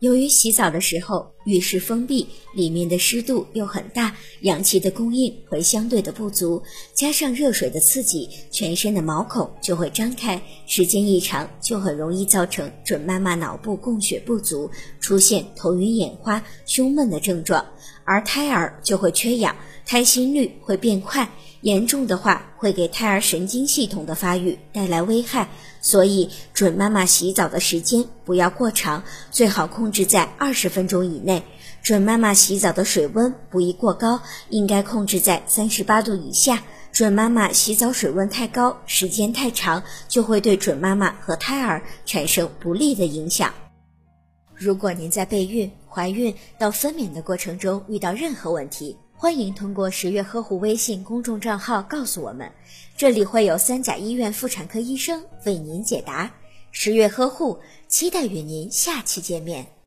由于洗澡的时候浴室封闭，里面的湿度又很大，氧气的供应会相对的不足，加上热水的刺激，全身的毛孔就会张开，时间一长就很容易造成准妈妈脑部供血不足，出现头晕眼花、胸闷的症状，而胎儿就会缺氧，胎心率会变快。严重的话，会给胎儿神经系统的发育带来危害，所以准妈妈洗澡的时间不要过长，最好控制在二十分钟以内。准妈妈洗澡的水温不宜过高，应该控制在三十八度以下。准妈妈洗澡水温太高，时间太长，就会对准妈妈和胎儿产生不利的影响。如果您在备孕、怀孕到分娩的过程中遇到任何问题，欢迎通过十月呵护微信公众账号告诉我们，这里会有三甲医院妇产科医生为您解答。十月呵护，期待与您下期见面。